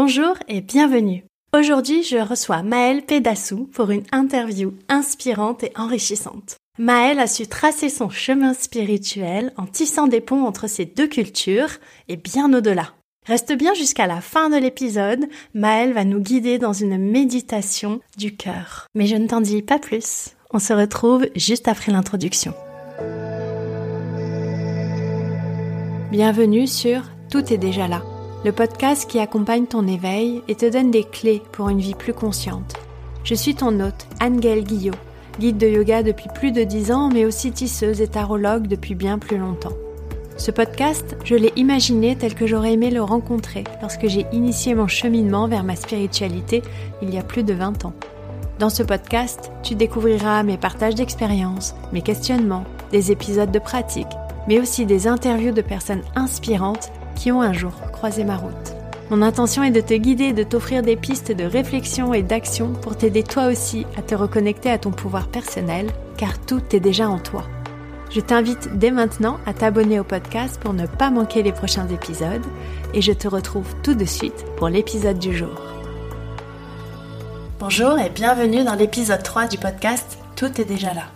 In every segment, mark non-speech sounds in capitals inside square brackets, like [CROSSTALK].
Bonjour et bienvenue. Aujourd'hui, je reçois Maëlle Pédassou pour une interview inspirante et enrichissante. Maëlle a su tracer son chemin spirituel en tissant des ponts entre ces deux cultures et bien au-delà. Reste bien jusqu'à la fin de l'épisode, Maëlle va nous guider dans une méditation du cœur. Mais je ne t'en dis pas plus, on se retrouve juste après l'introduction. Bienvenue sur Tout est déjà là, le podcast qui accompagne ton éveil et te donne des clés pour une vie plus consciente. Je suis ton hôte, Angèle Guillot, guide de yoga depuis plus de 10 ans, mais aussi tisseuse et tarologue depuis bien plus longtemps. Ce podcast, je l'ai imaginé tel que j'aurais aimé le rencontrer lorsque j'ai initié mon cheminement vers ma spiritualité il y a plus de 20 ans. Dans ce podcast, tu découvriras mes partages d'expériences, mes questionnements, des épisodes de pratique, mais aussi des interviews de personnes inspirantes qui ont un jour croisé ma route. Mon intention est de te guider et de t'offrir des pistes de réflexion et d'action pour t'aider toi aussi à te reconnecter à ton pouvoir personnel, car tout est déjà en toi. Je t'invite dès maintenant à t'abonner au podcast pour ne pas manquer les prochains épisodes, et je te retrouve tout de suite pour l'épisode du jour. Bonjour et bienvenue dans l'épisode 3 du podcast Tout est déjà là.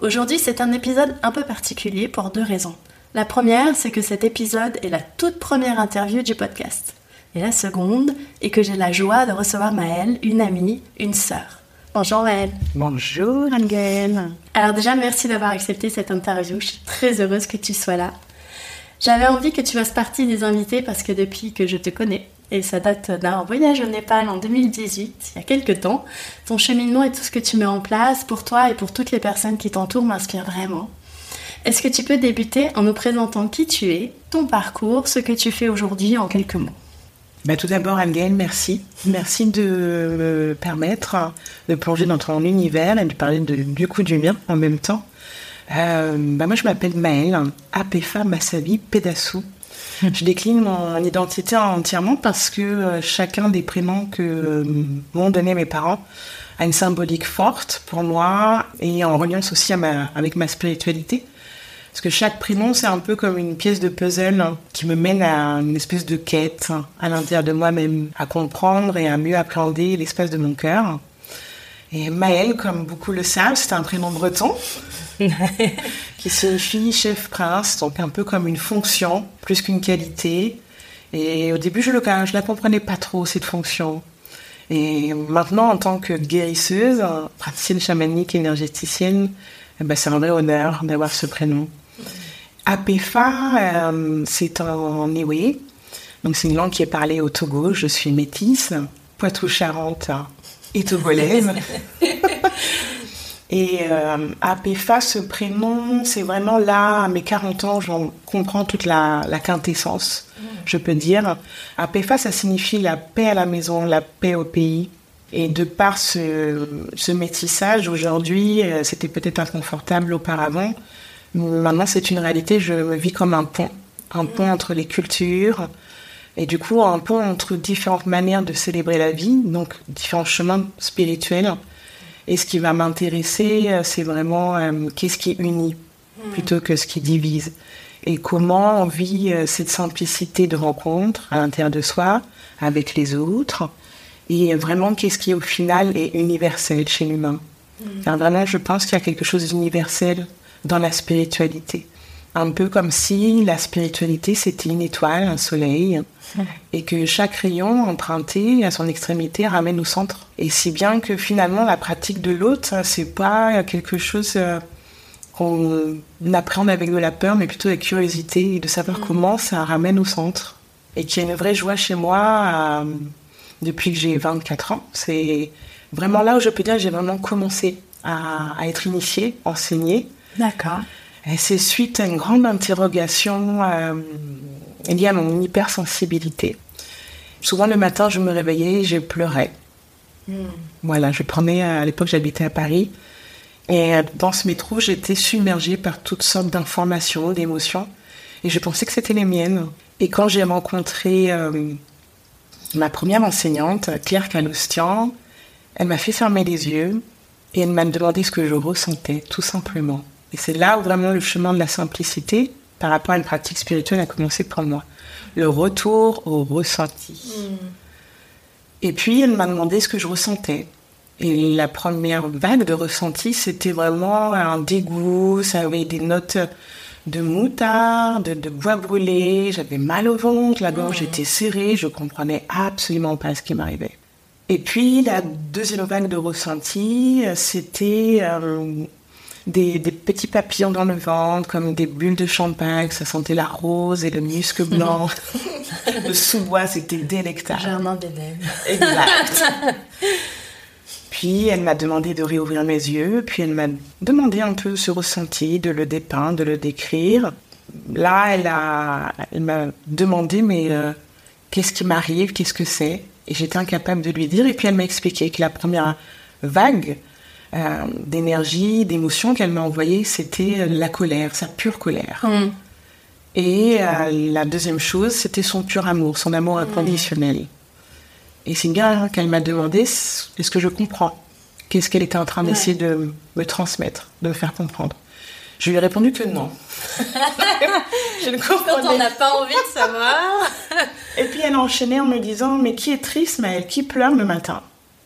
Aujourd'hui, c'est un épisode un peu particulier pour deux raisons. La première, c'est que cet épisode est la toute première interview du podcast. Et la seconde est que j'ai la joie de recevoir Maëlle, une amie, une sœur. Bonjour Maëlle. Bonjour Angèle. Alors déjà, merci d'avoir accepté cette interview. Je suis très heureuse que tu sois là. J'avais envie que tu fasses partie des invités parce que depuis que je te connais, et ça date d'un voyage au Népal en 2018, il y a quelques temps. Ton cheminement et tout ce que tu mets en place pour toi et pour toutes les personnes qui t'entourent m'inspire vraiment. Est-ce que tu peux débuter en nous présentant qui tu es, ton parcours, ce que tu fais aujourd'hui en quelques mots? Bah, tout d'abord, Anne-Gaëlle, merci. Merci de me permettre de plonger dans ton univers et de parler de, du coup du mien en même temps. Euh, bah, moi, je m'appelle Maëlle, Apefa Massavi Pédassou. Je décline mon identité entièrement parce que euh, chacun des prénoms que euh, m'ont donné mes parents a une symbolique forte pour moi et en reliance aussi avec ma spiritualité. Parce que chaque prénom, c'est un peu comme une pièce de puzzle qui me mène à une espèce de quête à l'intérieur de moi-même, à comprendre et à mieux appréhender l'espace de mon cœur. Et Maël, comme beaucoup le savent, c'est un prénom breton [LAUGHS] qui signifie chef prince, donc un peu comme une fonction plus qu'une qualité. Et au début, je ne la comprenais pas trop, cette fonction. Et maintenant, en tant que guérisseuse, praticienne chamanique, énergéticienne, eh ben, c'est un vrai honneur d'avoir ce prénom. Apefa, euh, c'est en Ewe. Donc, c'est une langue qui est parlée au Togo. Je suis métisse, Poitou-Charentes et togolaise. [LAUGHS] et euh, Apefa, ce prénom, c'est vraiment là, à mes 40 ans, j'en comprends toute la, quintessence, je peux dire. Apefa, ça signifie la paix à la maison, la paix au pays. Et de par ce, ce métissage, aujourd'hui, euh, c'était peut-être inconfortable auparavant. Maintenant, c'est une réalité, je me vis comme un pont. Un pont entre les cultures. Et du coup, un pont entre différentes manières de célébrer la vie, donc différents chemins spirituels. Et ce qui va m'intéresser, euh, c'est vraiment euh, qu'est-ce qui unit plutôt que ce qui divise. Et comment on vit cette simplicité de rencontre à l'intérieur de soi, avec les autres et vraiment qu'est-ce qui au final est universel chez l'humain? Mm. Vraiment, je pense qu'il y a quelque chose d'universel dans la spiritualité. Un peu comme si la spiritualité c'était une étoile, un soleil, [LAUGHS] et que chaque rayon emprunté à son extrémité ramène au centre. Et si bien que finalement la pratique de l'autre, c'est pas quelque chose euh, qu'on appréhende avec de la peur, mais plutôt avec curiosité et de savoir mm. comment ça ramène au centre. Et qu'il y a une vraie joie chez moi à depuis que j'ai 24 ans. C'est vraiment là où je peux dire que j'ai vraiment commencé à, être initiée, enseignée. D'accord. Et c'est suite à une grande interrogation euh, liée à mon hypersensibilité. Souvent le matin, je me réveillais et je pleurais. Hmm. Voilà, je prenais, à l'époque j'habitais à Paris, et dans ce métro, j'étais submergée par toutes sortes d'informations, d'émotions, et je pensais que c'était les miennes. Et quand j'ai rencontré euh, Ma première enseignante, Claire Calostian, elle m'a fait fermer les yeux et elle m'a demandé ce que je ressentais, tout simplement. Et c'est là où vraiment le chemin de la simplicité par rapport à une pratique spirituelle a commencé pour moi. Le retour au ressenti. Et puis, elle m'a demandé ce que je ressentais. Et la première vague de ressenti, c'était vraiment un dégoût, ça avait des notes de moutarde, de bois brûlé, j'avais mal au ventre, la gorge était serrée, je comprenais absolument pas ce qui m'arrivait. Et puis la deuxième vague de ressenti, c'était euh, des, petits papillons dans le ventre, comme des bulles de champagne, ça sentait la rose et le musc [LAUGHS] blanc. le sous-bois, c'était délectable. Germain. Exact. [LAUGHS] Puis elle m'a demandé de réouvrir mes yeux, puis elle m'a demandé un peu ce ressenti, de le dépeindre, de le décrire. Là, elle a, elle m'a demandé mais euh, qu'est-ce qui m'arrive, qu'est-ce que c'est? Et j'étais incapable de lui dire. Et puis elle m'a expliqué que la première vague euh, d'énergie, d'émotion qu'elle m'a envoyée, c'était la colère, sa pure colère. Mm. Et euh, la deuxième chose, c'était son pur amour, son amour inconditionnel. Et bien qu'elle m'a demandé est-ce que je comprends Qu'est-ce qu'elle était en train d'essayer de me transmettre, de me faire comprendre Je lui ai répondu que non. [LAUGHS] je ne comprends pas. On n'a pas envie de savoir. [LAUGHS] Et puis elle a enchaîné en me disant Mais qui est triste, mais qui pleure le matin?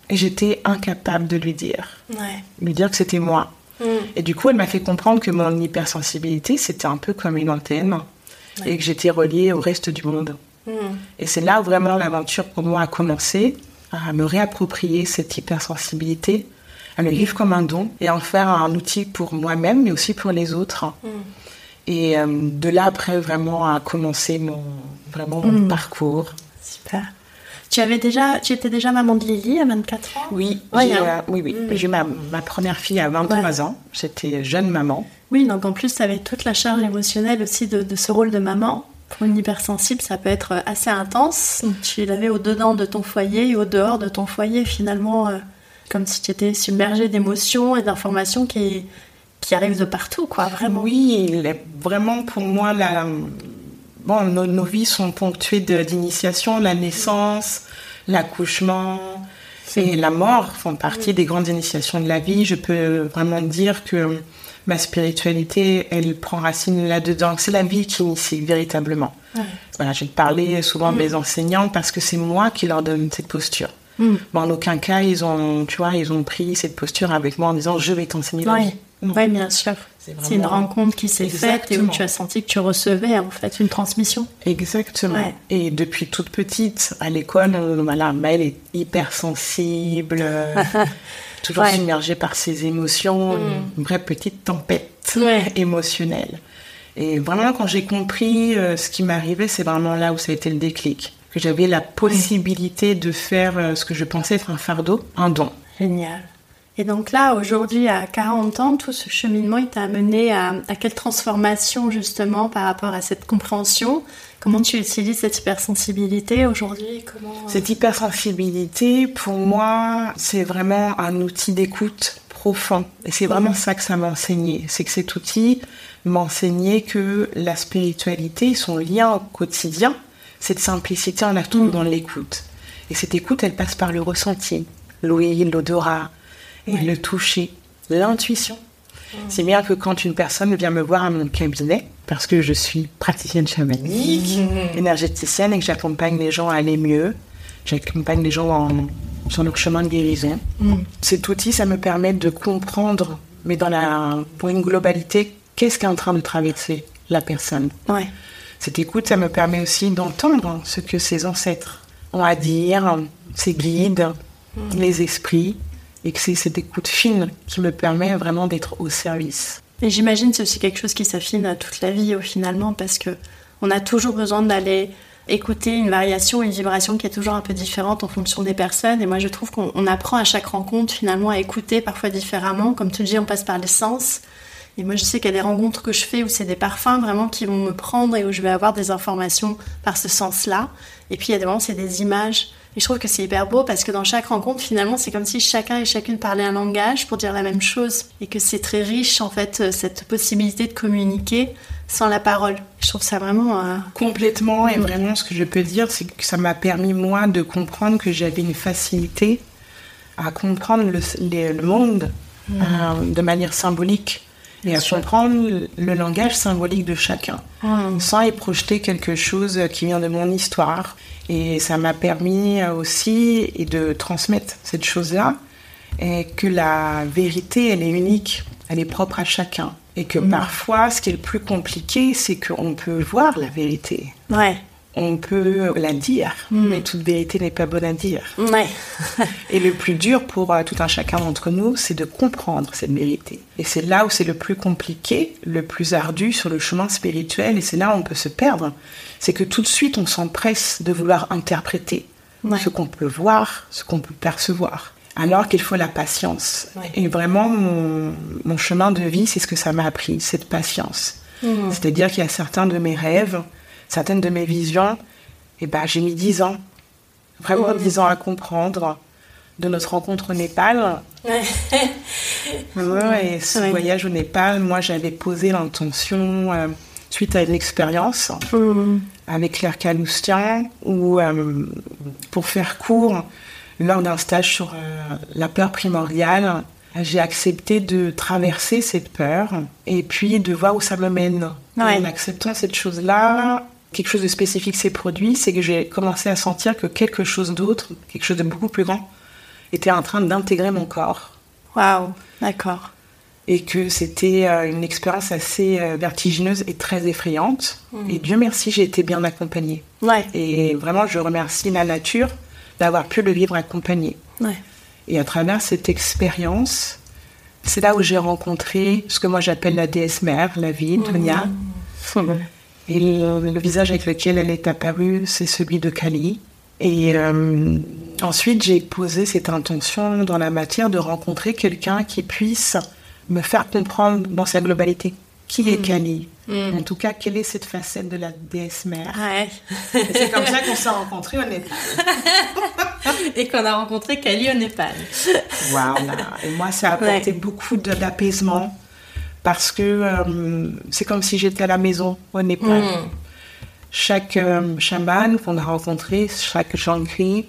Et j'étais incapable de lui dire. Ouais. Lui dire que c'était moi. Mm. Et du coup, elle m'a fait comprendre que mon hypersensibilité, c'était un peu comme une antenne. Et que j'étais reliée au reste du monde. Et c'est là où vraiment l'aventure pour moi a commencé, à me réapproprier cette hypersensibilité, à le vivre comme un don et en faire un outil pour moi-même, mais aussi pour les autres. Mm. Et euh, de là, après, vraiment, à commencer mon, vraiment mon mm. parcours. Super. Tu avais déjà, tu étais déjà maman de Lily à 24 ans? Oui, oui, hein. oui, oui. Mm. J'ai eu ma, ma, première fille à 23 ans. J'étais jeune maman. Oui, donc en plus, tu avais toute la charge émotionnelle aussi de, de ce rôle de maman. Pour une hypersensible, ça peut être assez intense. Tu l'avais au-dedans de ton foyer et au-dehors de ton foyer, finalement, euh, comme si tu étais submergé d'émotions et d'informations qui, qui arrivent de partout, quoi, vraiment. Oui, vraiment pour moi, la... bon, nos, vies sont ponctuées d'initiation, la naissance, l'accouchement et la mort font partie des grandes initiations de la vie. Je peux vraiment dire que ma spiritualité, elle prend racine là-dedans. C'est la vie qui initie véritablement. Voilà, je parler souvent de mes enseignants parce que c'est moi qui leur donne cette posture. Mm. en aucun cas, ils ont, tu vois, ils ont pris cette posture avec moi en disant je vais t'enseigner la vie. Oui, bien sûr. C'est une rencontre qui s'est faite et où tu as senti que tu recevais en fait une transmission. Exactement. Et depuis toute petite, à l'école, voilà, elle est hypersensible. [LAUGHS] toujours submergée par ses émotions, mm. une vraie petite tempête émotionnelle. Et vraiment, quand j'ai compris euh, ce qui m'arrivait, c'est vraiment là où ça a été le déclic. Que j'avais la possibilité de faire euh, ce que je pensais être un fardeau, un don. Génial. Et donc là, aujourd'hui, à 40 ans, tout ce cheminement, il t'a amené à, à, quelle transformation justement par rapport à cette compréhension? Comment tu utilises cette hypersensibilité aujourd'hui? Comment... Euh, cette hypersensibilité, pour moi, c'est vraiment un outil d'écoute profond. Et c'est vraiment ça que ça m'a enseigné. C'est que cet outil m'a enseigné que la spiritualité, son lien au quotidien, cette simplicité, on la trouve mm. dans l'écoute. Et cette écoute, elle passe par le ressenti, l'ouïe, l'odorat, et le toucher, l'intuition. C'est bien que quand une personne vient me voir à mon cabinet, parce que je suis praticienne chamanique, mmh. énergéticienne et que j'accompagne les gens à aller mieux, j'accompagne les gens sur leur chemin de guérison. Mmh. Cet outil, ça me permet de comprendre, mais dans la, pour une globalité, qu'est-ce qui est en train de traverser la personne. Ouais. Cette écoute, ça me permet aussi d'entendre ce que ses ancêtres ont à dire, ses guides, mmh. les esprits, et que c'est cette écoute fine qui me permet vraiment d'être au service. Et j'imagine que c'est aussi quelque chose qui s'affine toute la vie finalement parce que on a toujours besoin d'aller écouter une variation, une vibration qui est toujours un peu différente en fonction des personnes. Et moi, je trouve qu'on apprend à chaque rencontre finalement à écouter parfois différemment. Comme tu le dis, on passe par les sens. Et moi, je sais qu'il y a des rencontres que je fais où c'est des parfums vraiment qui vont me prendre et où je vais avoir des informations par ce sens-là. Et puis, il y a des moments, c'est des images. Et je trouve que c'est hyper beau parce que dans chaque rencontre, finalement, c'est comme si chacun et chacune parlait un langage pour dire la même chose. Et que c'est très riche, en fait, euh, cette possibilité de communiquer sans la parole. Je trouve ça vraiment... Euh, Complètement, et vraiment, ce que je peux dire, c'est que ça m'a permis, moi, de comprendre que j'avais une facilité à comprendre le, monde mm. euh, de manière symbolique et à comprendre le langage symbolique de chacun, Mmh. sans y projeter quelque chose qui vient de mon histoire. Et ça m'a permis aussi et de transmettre cette chose-là, et que la vérité, elle est unique, elle est propre à chacun. Et que parfois, ce qui est le plus compliqué, c'est qu'on peut voir la vérité. Ouais. On peut la dire, mais toute vérité n'est pas bonne à dire. Ouais. [LAUGHS] Et le plus dur pour euh, tout un chacun d'entre nous, c'est de comprendre cette vérité. Et c'est là où c'est le plus compliqué, le plus ardu sur le chemin spirituel, et c'est là où on peut se perdre. C'est que tout de suite, on s'empresse de vouloir interpréter Ouais. ce qu'on peut voir, ce qu'on peut percevoir. Alors qu'il faut la patience. Ouais. Et vraiment, mon, mon chemin de vie, c'est ce que ça m'a appris, cette patience. Mmh. C'est-à-dire qu'il y a certains de mes rêves, certaines de mes visions, et ben j'ai mis dix ans, vraiment dix ans à comprendre. De notre rencontre au Népal, [LAUGHS] Ouais. Ouais, et ce Ouais. voyage au Népal, moi j'avais posé l'intention euh, suite à une expérience Mmh. avec Claire Caloustian où, euh, pour faire court, lors d'un stage sur euh, la peur primordiale, j'ai accepté de traverser cette peur et puis de voir où ça me mène. Ouais. En acceptant cette chose-là, quelque chose de spécifique s'est produit, c'est que j'ai commencé à sentir que quelque chose d'autre, quelque chose de beaucoup plus grand, était en train d'intégrer mon corps Waouh. D'accord. et que c'était euh, une expérience assez euh, vertigineuse et très effrayante. Et Dieu merci, j'ai été bien accompagnée. Ouais. Et vraiment, je remercie la nature d'avoir pu le vivre accompagné. Ouais. Et à travers cette expérience, c'est là où j'ai rencontré ce que moi j'appelle la déesse mère, la vie, Dunya. [LAUGHS] Et le, le visage avec lequel elle est apparue, c'est celui de Kali. Et euh, ensuite, j'ai posé cette intention dans la matière de rencontrer quelqu'un qui puisse me faire comprendre dans sa globalité qui est Kali. En tout cas, quelle est cette facette de la déesse mère. Ouais. Et C'est comme ça qu'on s'est rencontrés au Népal. [LAUGHS] Et qu'on a rencontré Kali au Népal. Voilà. Et moi, ça a apporté Ouais. beaucoup d'apaisement parce que euh, c'est comme si j'étais à la maison au Népal. Mm. Chaque euh, chaman qu'on a rencontré, chaque Jankri,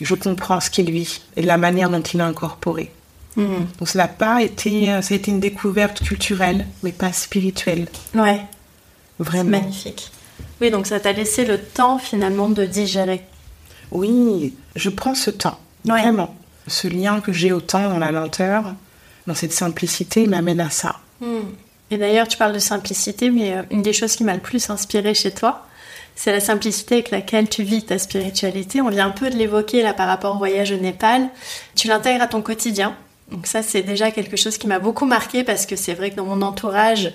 je comprends ce qu'il vit et la manière dont il a incorporé. Mm. Donc, ça n'a pas été, euh, ça a été une découverte culturelle, mais pas spirituelle. Ouais. Vraiment. Magnifique. Oui, donc ça t'a laissé le temps finalement de digérer. Oui, je prends ce temps. Ouais. Vraiment. Ce lien que j'ai au temps dans la lenteur, dans cette simplicité, m'amène à ça. Et d'ailleurs, tu parles de simplicité, mais euh, une des choses qui m'a le plus inspiré chez toi, c'est la simplicité avec laquelle tu vis ta spiritualité. On vient un peu de l'évoquer là par rapport au voyage au Népal. Tu l'intègres à ton quotidien. Donc ça, c'est déjà quelque chose qui m'a beaucoup marqué parce que c'est vrai que dans mon entourage,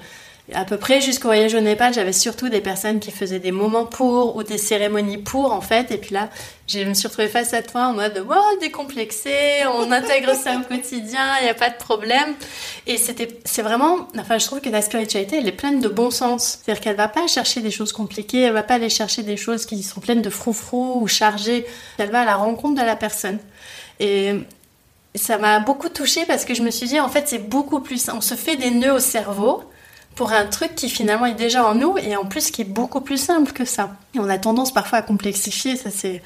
à peu près jusqu'au voyage au Népal, j'avais surtout des personnes qui faisaient des moments pour ou des cérémonies pour en fait. Et puis là, je me suis retrouvée face à toi en mode oh, décomplexé, on intègre ça au quotidien, il n'y a pas de problème. Et c'était, c'est vraiment, enfin, je trouve que la spiritualité, elle est pleine de bon sens. C'est-à-dire qu'elle va pas chercher des choses compliquées, elle va pas aller chercher des choses qui sont pleines de froufrou ou chargées. Elle va à la rencontre de la personne. Et ça m'a beaucoup touchée parce que je me suis dit, en fait, c'est beaucoup plus, on se fait des nœuds au cerveau pour un truc qui finalement est déjà en nous et en plus qui est beaucoup plus simple que ça. On a tendance parfois à complexifier, ça c'est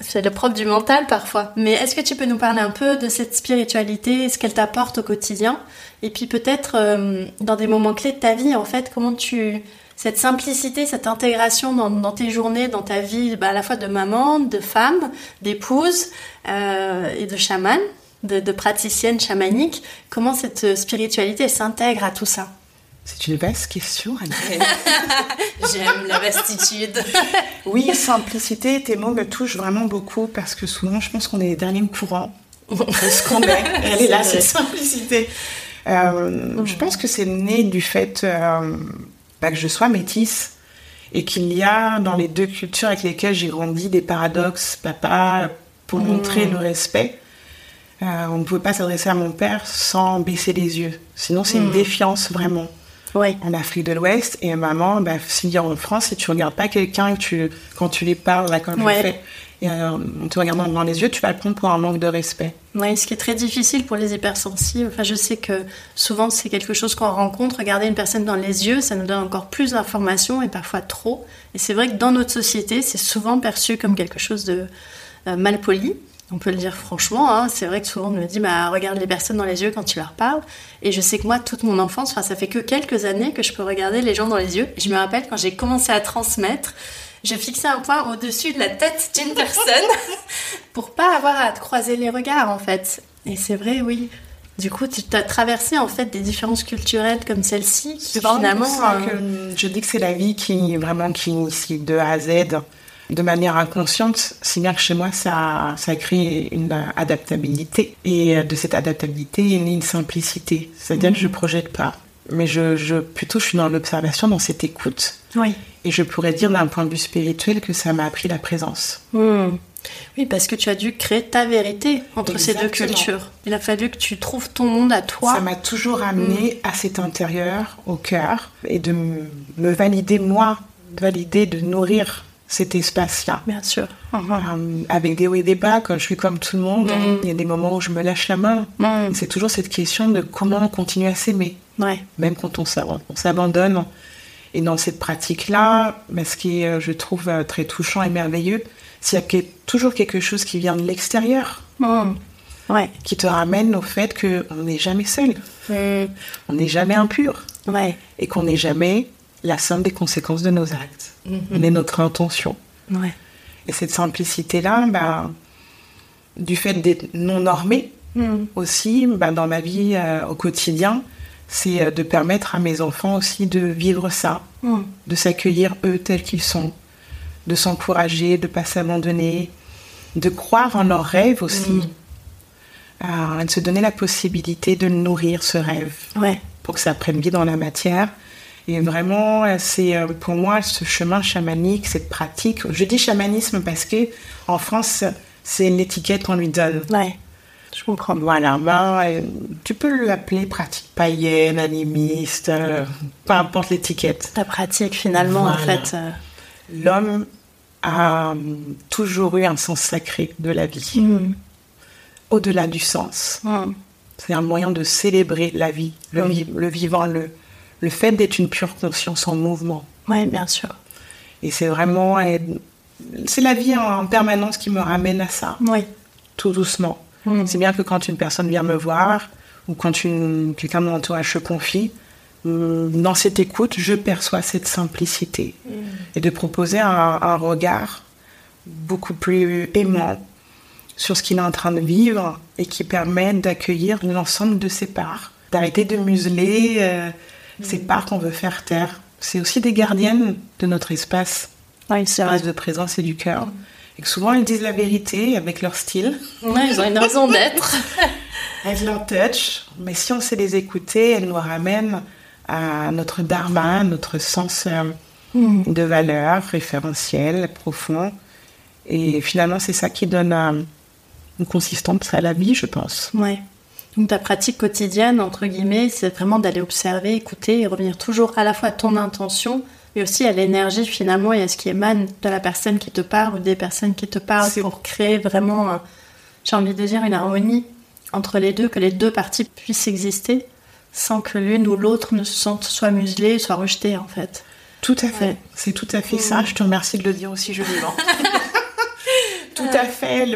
c'est le propre du mental parfois. Mais est-ce que tu peux nous parler un peu de cette spiritualité, ce qu'elle t'apporte au quotidien? Et puis peut-être euh, dans des moments clés de ta vie en fait, comment tu cette simplicité, cette intégration dans, tes journées, dans ta vie, bah, à la fois de maman, de femme, d'épouse euh, et de chamane, de, de praticienne chamanique, comment cette spiritualité elle s'intègre à tout ça? C'est une vaste question. [LAUGHS] J'aime la vastitude. [LAUGHS] Oui, simplicité, tes mots me touchent vraiment beaucoup parce que souvent, je pense qu'on est les derniers au courant de ce qu'on est. [LAUGHS] Elle est là, cette simplicité. Euh, Je pense que c'est né du fait euh, bah, que je sois métisse et qu'il y a dans les deux cultures avec lesquelles j'ai grandi des paradoxes. Papa, pour montrer le respect, euh, on ne pouvait pas s'adresser à mon père sans baisser les yeux. Sinon, c'est une défiance vraiment Oui. en Afrique de l'Ouest et maman, bah, si en France, si tu regardes pas quelqu'un tu, quand tu les parles, là, comme Ouais. je fais, et, euh, en te regardant dans les yeux, tu vas le prendre pour un manque de respect. Oui, ce qui est très difficile pour les hypersensibles. Enfin, je sais que souvent c'est quelque chose qu'on rencontre. Regarder une personne dans les yeux, ça nous donne encore plus d'informations et parfois trop. Et c'est vrai que dans notre société, c'est souvent perçu comme quelque chose de euh, mal poli. On peut le dire franchement, hein, c'est vrai que souvent on me dit bah, regarde les personnes dans les yeux quand tu leur parles. Et je sais que moi, toute mon enfance, enfin, ça fait que quelques années que je peux regarder les gens dans les yeux. Je me rappelle quand j'ai commencé à transmettre, je fixais un point au-dessus de la tête d'une [LAUGHS] personne pour pas avoir à croiser les regards en fait. Et c'est vrai, oui. Du coup, tu as traversé en fait des différences culturelles comme celle-ci finalement. Euh, je dis que c'est la vie qui vraiment qui initie de A à Z de manière inconsciente, si bien que chez moi, ça, ça crée une adaptabilité. Et de cette adaptabilité, il y a une simplicité. C'est-à-dire que je projette pas. Mais je, je, plutôt, je suis dans l'observation, dans cette écoute. Oui. Et je pourrais dire d'un point de vue spirituel que ça m'a appris la présence. Hmm. Oui, parce que tu as dû créer ta vérité entre ces deux cultures. Il a fallu que tu trouves ton monde à toi. Ça m'a toujours amené à cet intérieur, au cœur, et de me valider moi, de valider, de nourrir cet espace-là. Bien sûr. Euh, avec des hauts et des bas, quand je suis comme tout le monde, mm. il y a des moments où je me lâche la main. Mm. C'est toujours cette question de comment continuer à s'aimer. Ouais. Même quand on s'abandonne. Et dans cette pratique-là, ce qui est, euh, je trouve, euh, très touchant et merveilleux, c'est qu'il y a toujours quelque chose qui vient de l'extérieur. Mm. Ouais. Qui te ramène au fait qu'on n'est jamais seul. On n'est jamais impur. Ouais. Et qu'on n'est jamais la somme des conséquences de nos actes, mais mhm. notre intention. Et cette simplicité-là, bah, du fait d'être non normé mhm. aussi, bah, dans ma vie euh, au quotidien, c'est euh, de permettre à mes enfants aussi de vivre ça, mhm. de s'accueillir eux tels qu'ils sont, de s'encourager, de ne pas s'abandonner, de croire en leurs rêves aussi, euh, de se donner la possibilité de nourrir ce rêve pour que ça prenne vie dans la matière et vraiment, c'est euh, pour moi ce chemin chamanique, cette pratique. Je dis chamanisme parce que en France, c'est l'étiquette qu'on lui donne. Ouais. Je comprends. Voilà, ben, euh, tu peux l'appeler pratique païenne, animiste, euh, peu importe l'étiquette. Ta pratique, finalement, en fait. L'homme a toujours eu un sens sacré de la vie, mm. au-delà du sens. Mm. C'est un moyen de célébrer la vie, le, mm. le vivant, le, le fait d'être une pure conscience en mouvement. Oui, bien sûr. Et c'est vraiment. C'est la vie en permanence qui me ramène à ça. Oui. Tout doucement. Mm. C'est bien que quand une personne vient me voir ou quand quelqu'un de mon entourage se confie, mm, dans cette écoute, je perçois cette simplicité mm. et de proposer un, un, regard beaucoup plus aimant sur ce qu'il est en train de vivre et qui permet d'accueillir l'ensemble de ses parts, d'arrêter de museler. Euh, ces parts qu'on veut faire taire. C'est aussi des gardiennes de notre espace, oui, espace de présence et du cœur. Et que souvent, elles disent la vérité avec leur style. Ouais, ils ont une raison d'être. [LAUGHS] elles leur touch. Mais si on sait les écouter, elles nous ramènent à notre dharma, notre sens euh, hmm. de valeur référentiel, profond. Et finalement, c'est ça qui donne euh, une consistance à la vie, je pense. Ouais. Donc ta pratique quotidienne, entre guillemets, c'est vraiment d'aller observer, écouter et revenir toujours à la fois à ton intention, mais aussi à l'énergie finalement et à ce qui émane de la personne qui te parle ou des personnes qui te parlent pour créer vraiment, j'ai envie de dire, une harmonie entre les deux, que les deux parties puissent exister sans que l'une ou l'autre ne se sente soit muselée, soit rejetée en fait. Tout à fait. C'est tout à fait ça. Je te remercie de le dire aussi joliment. [LAUGHS] tout à fait.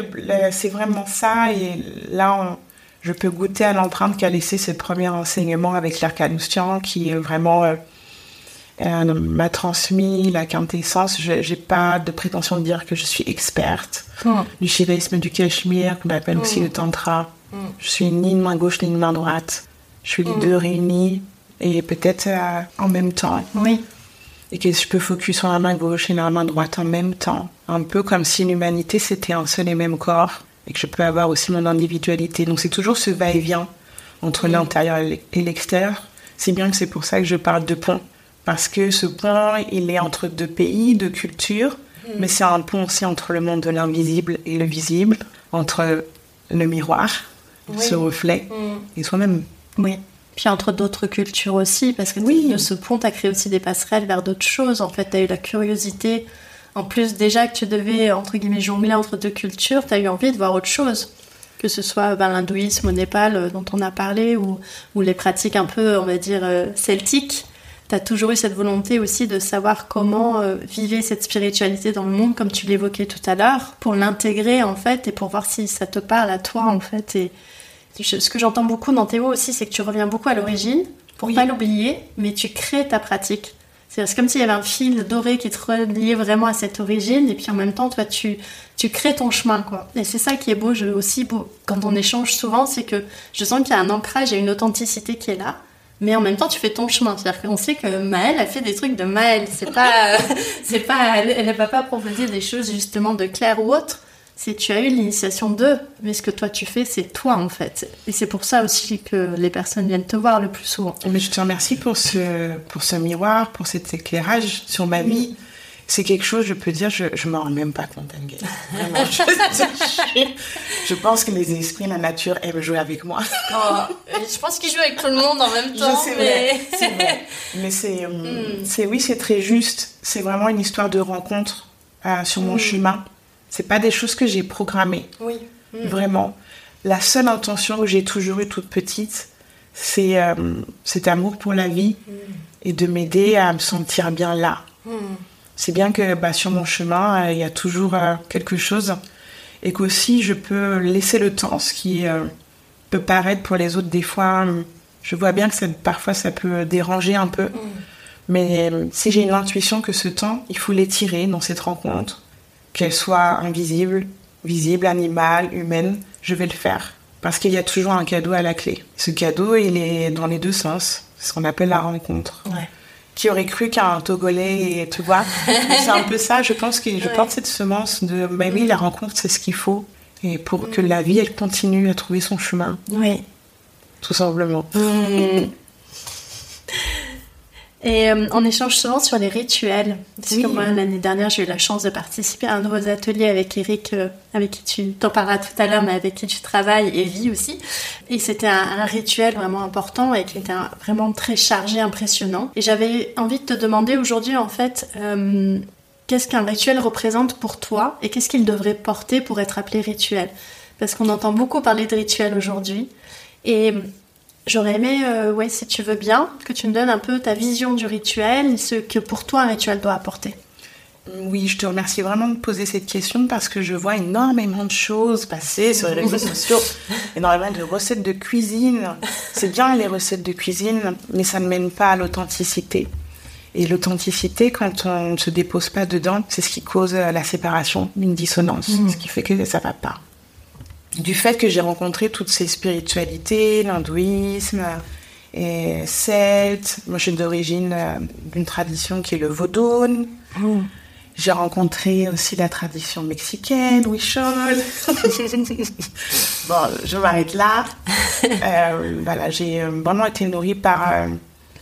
C'est vraiment ça. Et là, on, je peux goûter à l'empreinte qu'a laissé ce premier enseignement avec l'Arcanoustian qui vraiment euh, euh, m'a transmis la quintessence. Je n'ai pas de prétention de dire que je suis experte hmm. du shivaïsme du Cachemire, qu'on appelle aussi hmm. le Tantra. Hmm. Je suis ni une main gauche ni une main droite. Je suis les deux réunis et peut-être euh, en même temps. Oui. Et que je peux focus sur la main gauche et la main droite en même temps. Un peu comme si l'humanité c'était un seul et même corps et que je peux avoir aussi mon individualité. Donc c'est toujours ce va-et-vient entre l'intérieur et l'extérieur. C'est bien que c'est pour ça que je parle de pont. Parce que ce pont, il est entre deux pays, deux cultures, mais c'est un pont aussi entre le monde de l'invisible et le visible, entre le miroir, ce reflet, mm. et soi-même. Oui. Puis entre d'autres cultures aussi, parce que oui. ce pont a créé aussi des passerelles vers d'autres choses. En fait, tu as eu la curiosité en plus, déjà que tu devais, entre guillemets, jongler entre deux cultures, tu as eu envie de voir autre chose. Que ce soit ben, l'hindouisme au Népal, euh, dont on a parlé, ou, ou, les pratiques un peu, on va dire, euh, celtiques. tu as toujours eu cette volonté aussi de savoir comment euh, vivre cette spiritualité dans le monde, comme tu l'évoquais tout à l'heure, pour l'intégrer en fait et pour voir si ça te parle à toi en fait. Et ce que j'entends beaucoup dans tes mots aussi, c'est que tu reviens beaucoup à l'origine pour pas l'oublier, mais tu crées ta pratique. C'est comme s'il y avait un fil doré qui te reliait vraiment à cette origine, et puis en même temps, toi, tu, tu crées ton chemin, quoi. Et c'est ça qui est beau, je, aussi beau, quand on échange souvent, c'est que je sens qu'il y a un ancrage et une authenticité qui est là mais en même temps tu fais ton chemin. C'est-à-dire qu'on sait que Maëlle a fait des trucs de Maëlle. C'est pas [LAUGHS] c'est pas elle, ne va pas proposer des choses justement de Claire ou autre c'est tu as eu l'initiation d'eux mais ce que toi tu fais c'est toi en fait et c'est pour ça aussi que les personnes viennent te voir le plus souvent mais je te remercie pour ce pour ce miroir pour cet éclairage sur ma vie c'est quelque chose, je peux dire, je, je m'en rends même pas compte, Vraiment, je, [LAUGHS] je, pense que les esprits, la nature aiment jouer avec moi. Oh, je pense qu'ils jouent avec tout le monde en même temps. Je sais mais c'est vrai. Mais c'est, [LAUGHS] c'est, oui, c'est très juste. C'est vraiment une histoire de rencontre euh, sur mon hmm. chemin. C'est pas des choses que j'ai programmées. Oui. Hmm. Vraiment. La seule intention que j'ai toujours eue toute petite, c'est euh, cet amour pour la vie et de m'aider à me sentir bien là c'est bien que bah, sur mon chemin, euh, il y a toujours euh, quelque chose et qu'aussi je peux laisser le temps, ce qui euh, peut paraître pour les autres des fois. je vois bien que parfois ça peut déranger un peu, mais si j'ai une intuition que ce temps, il faut l'étirer dans cette rencontre, qu'elle soit invisible, visible, animale, humaine, je vais le faire. Parce qu'il y a toujours un cadeau à la clé. Ce cadeau, il est dans les deux sens. C'est ce qu'on appelle la rencontre. Ouais qui aurait cru qu'un Togolais, tu vois. c'est un peu ça, je pense que je porte cette semence de, bah oui, la rencontre, c'est ce qu'il faut. Et pour que la vie, elle continue à trouver son chemin. Oui. Tout simplement. Mm. Et euh, on échange souvent sur les rituels. Parce que moi, l'année dernière, j'ai eu la chance de participer à un de vos ateliers avec Eric, euh, avec qui tu t'en parleras tout à l'heure, mais avec qui tu travailles, et Vie aussi. Et c'était un, rituel vraiment important et qui était vraiment très chargé, impressionnant. Et j'avais envie de te demander aujourd'hui, en fait, euh, qu'est-ce qu'un rituel représente pour toi et qu'est-ce qu'il devrait porter pour être appelé rituel? Parce qu'on entend beaucoup parler de rituel aujourd'hui. Et J'aurais aimé, euh, ouais, si tu veux bien, que tu me donnes un peu ta vision du rituel, ce que pour toi un rituel doit apporter. Oui, je te remercie vraiment de poser cette question parce que je vois énormément de choses passer sur les réseaux [LAUGHS] sociaux, énormément de recettes de cuisine. C'est bien les recettes de cuisine, mais ça ne mène pas à l'authenticité. Et l'authenticité, quand on ne se dépose pas dedans, c'est ce qui cause la séparation, une dissonance, mmh. ce qui fait que ça va pas du fait que j'ai rencontré toutes ces spiritualités, l'hindouisme et celte. Moi, je suis d'origine euh, d'une tradition qui est le vaudou. Oh. J'ai rencontré aussi la tradition mexicaine, Huichol. [LAUGHS] bon, je m'arrête là. [LAUGHS] Euh, voilà, j'ai euh, vraiment été nourrie par,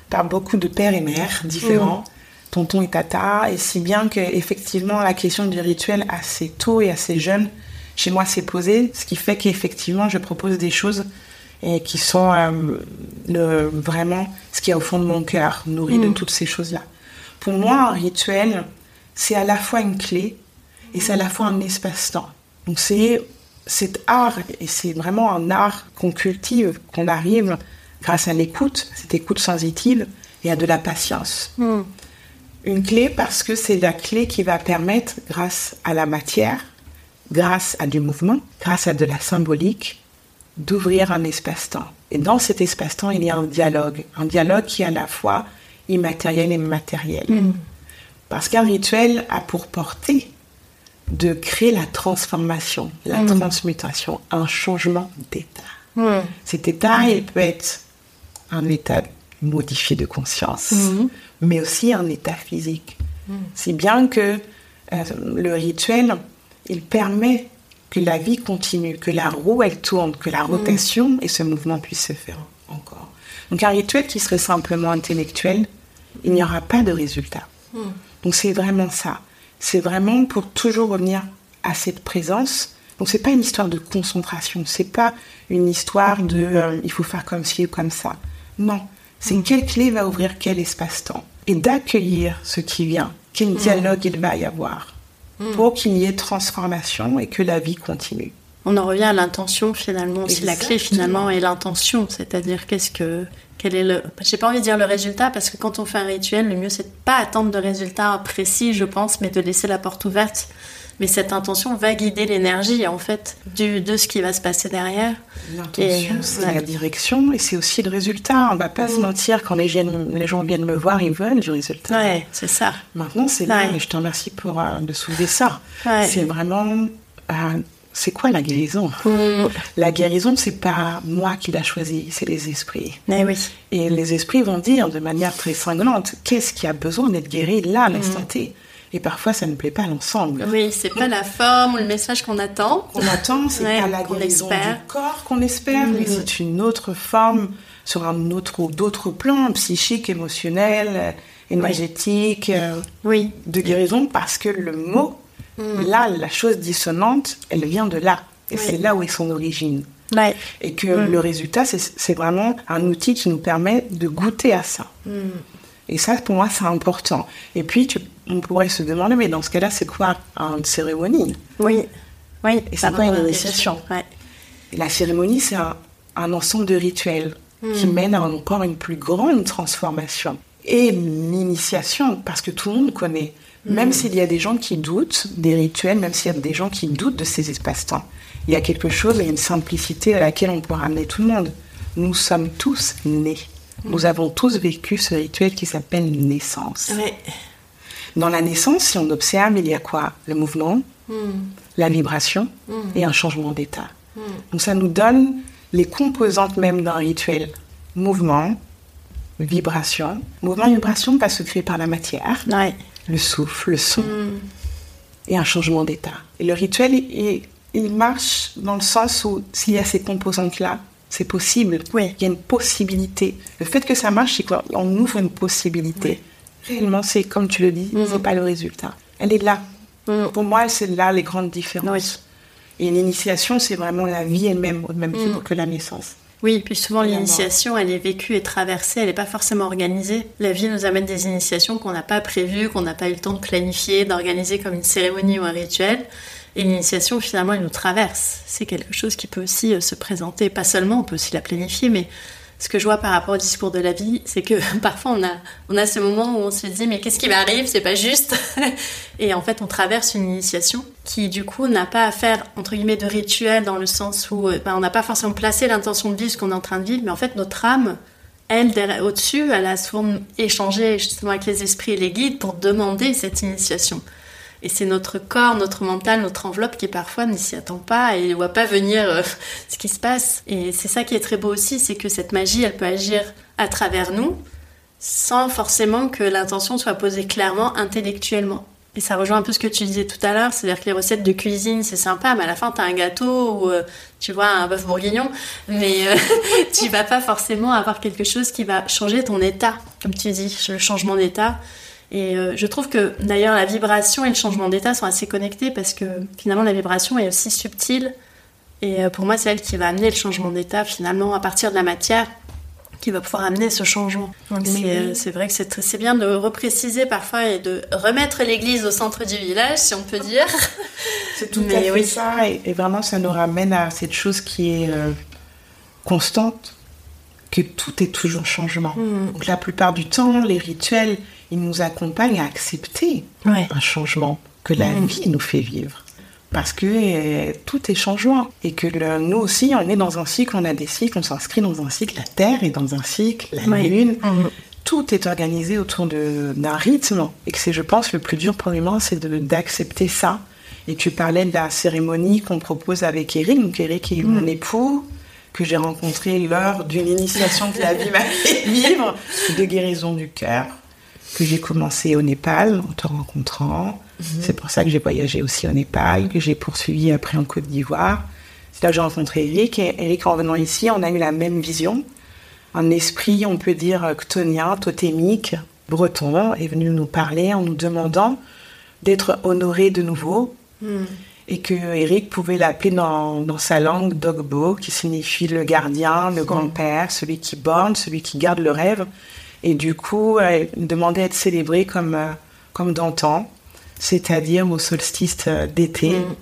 par beaucoup de pères et mères différents. Oh. tonton et tata, et si bien que effectivement la question du rituel assez tôt et assez jeune chez moi s'est posé, ce qui fait qu'effectivement, je propose des choses et qui sont euh, le, vraiment ce qui est au fond de mon cœur, nourri de mm. toutes ces choses-là. Pour moi, un rituel, c'est à la fois une clé et c'est à la fois un espace-temps. Donc c'est cet art, et c'est vraiment un art qu'on cultive, qu'on arrive grâce à l'écoute, cette écoute sensitive et à de la patience. Mm. Une clé parce que c'est la clé qui va permettre, grâce à la matière, grâce à du mouvement, grâce à de la symbolique, d'ouvrir un espace-temps. Et dans cet espace-temps, il y a un dialogue, un dialogue qui est à la fois immatériel et matériel. Mm. Parce qu'un rituel a pour portée de créer la transformation, la mm. transmutation, un changement d'état. Mm. Cet état, il peut être un état modifié de conscience, mais aussi un état physique. Si bien que euh, le rituel il permet que la vie continue, que la roue elle tourne, que la rotation et ce mouvement puissent se faire encore. Donc un rituel qui serait simplement intellectuel, il n'y aura pas de résultat. Hmm. Donc c'est vraiment ça. C'est vraiment pour toujours revenir à cette présence. Donc c'est pas une histoire de concentration, c'est pas une histoire de euh, il faut faire comme ci ou comme ça. Non, c'est hmm. quelle clé va ouvrir quel espace-temps et d'accueillir ce qui vient, quel hmm. dialogue il va y avoir. Mm. pour qu'il y ait transformation et que la vie continue. On en revient à l'intention finalement. Si la clé finalement est l'intention, c'est-à-dire qu'est-ce que quel est le j'ai pas envie de dire le résultat parce que quand on fait un rituel le mieux c'est de pas attendre de résultat précis je pense mais de laisser la porte ouverte mais cette intention va guider l'énergie en fait du, de ce qui va se passer derrière. L'intention, c'est la direction et c'est aussi le résultat. On va pas se mm. mentir quand les, les, gens viennent me voir, ils veulent du résultat. Ouais, c'est ça. Maintenant, c'est là, et je te remercie pour euh, de soulever ça. C'est vraiment euh, c'est quoi la guérison? Mm. La guérison, c'est pas moi qui l'a choisi, c'est les esprits. Oui. Et les esprits vont dire de manière très cinglante qu'est-ce qui a besoin d'être guéri là, à l'instant T? Et parfois, ça ne plaît pas à l'ensemble. Oui, c'est pas la forme ou le message qu'on attend. Qu'on attend, c'est pas la guérison du corps qu'on espère, mais mm-hmm. c'est une autre forme sur un autre d'autres plans, psychique, émotionnel, énergétique, euh, oui. de guérison, parce que le mot, mm. là, la chose dissonante, elle vient de là. Et c'est là où est son origine. Ouais. Et que mm. le résultat, c'est vraiment un outil qui nous permet de goûter à ça. Mm. Et ça, pour moi, c'est important. Et puis, tu on pourrait se demander, mais dans ce cas-là, c'est quoi une cérémonie? Oui. oui. Et c'est quoi une initiation La cérémonie, c'est un, ensemble de rituels qui hmm. mènent à encore une plus grande transformation. Et l'initiation, parce que tout le monde connaît. Même hmm. s'il y a des gens qui doutent des rituels, même s'il y a des gens qui doutent de ces espaces-temps, il y a quelque chose, il y a une simplicité à laquelle on peut ramener tout le monde. Nous sommes tous nés. Hmm. Nous avons tous vécu ce rituel qui s'appelle naissance. Oui. Dans la naissance, si on observe, il y a quoi? Le mouvement, hmm. la vibration hmm. et un changement d'état. Hmm. Donc ça nous donne les composantes même d'un rituel. Mouvement, vibration. Mouvement et vibration pas se créer par la matière. Le souffle, le son. Et un changement d'état. Et le rituel, il, il, marche dans le sens où s'il y a ces composantes-là, c'est possible. Oui. Il y a une possibilité. Le fait que ça marche, c'est qu'on ouvre une possibilité. Réellement, c'est comme tu le dis, ce n'est pas le résultat. Elle est là. Mm. Pour moi, c'est là les grandes différences. Et l'initiation, c'est vraiment la vie elle-même, au même titre mm. que la naissance. Oui, puis souvent l'initiation, elle est vécue et traversée, elle n'est pas forcément organisée. La vie nous amène des initiations qu'on n'a pas prévues, qu'on n'a pas eu le temps de planifier, d'organiser comme une cérémonie ou un rituel. Et l'initiation, finalement, elle nous traverse. C'est quelque chose qui peut aussi euh, se présenter, pas seulement, on peut aussi la planifier, mais ce que je vois par rapport au discours de la vie, c'est que [LAUGHS] parfois on a, on a ce moment où on se dit mais qu'est-ce qui m'arrive, c'est pas juste. [LAUGHS] et en fait, on traverse une initiation qui du coup n'a pas à faire entre guillemets de rituel dans le sens où euh, ben, on n'a pas forcément placé l'intention de vivre ce qu'on est en train de vivre, mais en fait notre âme, elle au-dessus, elle a souvent échangé justement avec les esprits et les guides pour demander cette initiation. Et c'est notre corps, notre mental, notre enveloppe qui parfois ne s'y attend pas et ne voit pas venir euh, [LAUGHS] ce qui se passe. Et c'est ça qui est très beau aussi, c'est que cette magie, elle peut agir à travers nous sans forcément que l'intention soit posée clairement intellectuellement. Et ça rejoint un peu ce que tu disais tout à l'heure, c'est-à-dire que les recettes de cuisine, c'est sympa, mais à la fin, tu as un gâteau ou, euh, tu vois, un bœuf bourguignon, mais euh, [LAUGHS] tu vas pas forcément avoir quelque chose qui va changer ton état, comme tu dis, le changement d'état. Et euh, je trouve que d'ailleurs la vibration et le changement d'état sont assez connectés parce que finalement la vibration est aussi subtile. Et euh, pour moi, c'est elle qui va amener le changement d'état finalement à partir de la matière qui va pouvoir amener ce changement. Euh, c'est vrai que c'est bien de repréciser parfois et de remettre l'église au centre du village, si on peut dire. [LAUGHS] C'est tout à fait ça. Et, vraiment, ça nous ramène à cette chose qui est constante, que tout est toujours changement. Hmm. Donc la plupart du temps, les rituels, il nous accompagne à accepter un changement que la mm. vie nous fait vivre. Parce que euh, tout est changement et que nous aussi, on est dans un cycle, on a des cycles, on s'inscrit dans un cycle, la Terre est dans un cycle, la Lune, mm. tout est organisé autour d'un rythme et que c'est, je pense, le plus dur pour l'humain, c'est d'accepter ça. Et tu parlais de la cérémonie qu'on propose avec Eric, donc Eric est mon mm. époux, que j'ai rencontré lors d'une initiation que la vie m'a fait vivre, de guérison du cœur que j'ai commencé au Népal en te rencontrant. Mhm. C'est pour ça que j'ai voyagé aussi au Népal, que j'ai poursuivi après en Côte d'Ivoire. C'est là que j'ai rencontré Eric. Et Eric, en venant ici, on a eu la même vision. Un esprit, on peut dire, ctonien, totémique, breton, est venu nous parler en nous demandant d'être honoré de nouveau. Mhm. Et que Eric pouvait l'appeler dans, dans, sa langue Dogbo, qui signifie le gardien, le grand-père, celui qui borne, celui qui garde le rêve. Et du coup, elle demandait à être célébrée comme, euh, comme d'antan, c'est-à-dire au solstice euh, d'été, mm.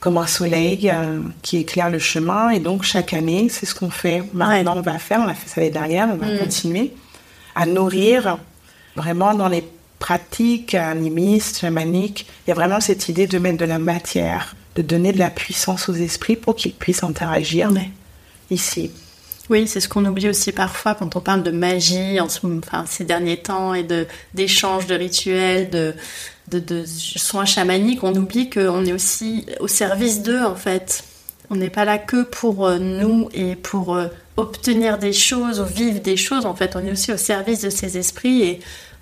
comme un soleil euh, qui éclaire le chemin. Et donc, chaque année, c'est ce qu'on fait. Maintenant, on va faire, on a fait ça l'année dernière, on va mm. continuer à nourrir vraiment dans les pratiques animistes, chamaniques. Il y a vraiment cette idée de mettre de la matière, de donner de la puissance aux esprits pour qu'ils puissent interagir ici. Oui, c'est ce qu'on oublie aussi parfois quand on parle de magie en enfin, ces derniers temps et de d'échanges de rituels, de, de, soins chamaniques, on oublie qu'on est aussi au service d'eux en fait. On n'est pas là que pour euh, nous et pour euh, obtenir des choses ou vivre des choses. En fait, on est aussi au service de ces esprits et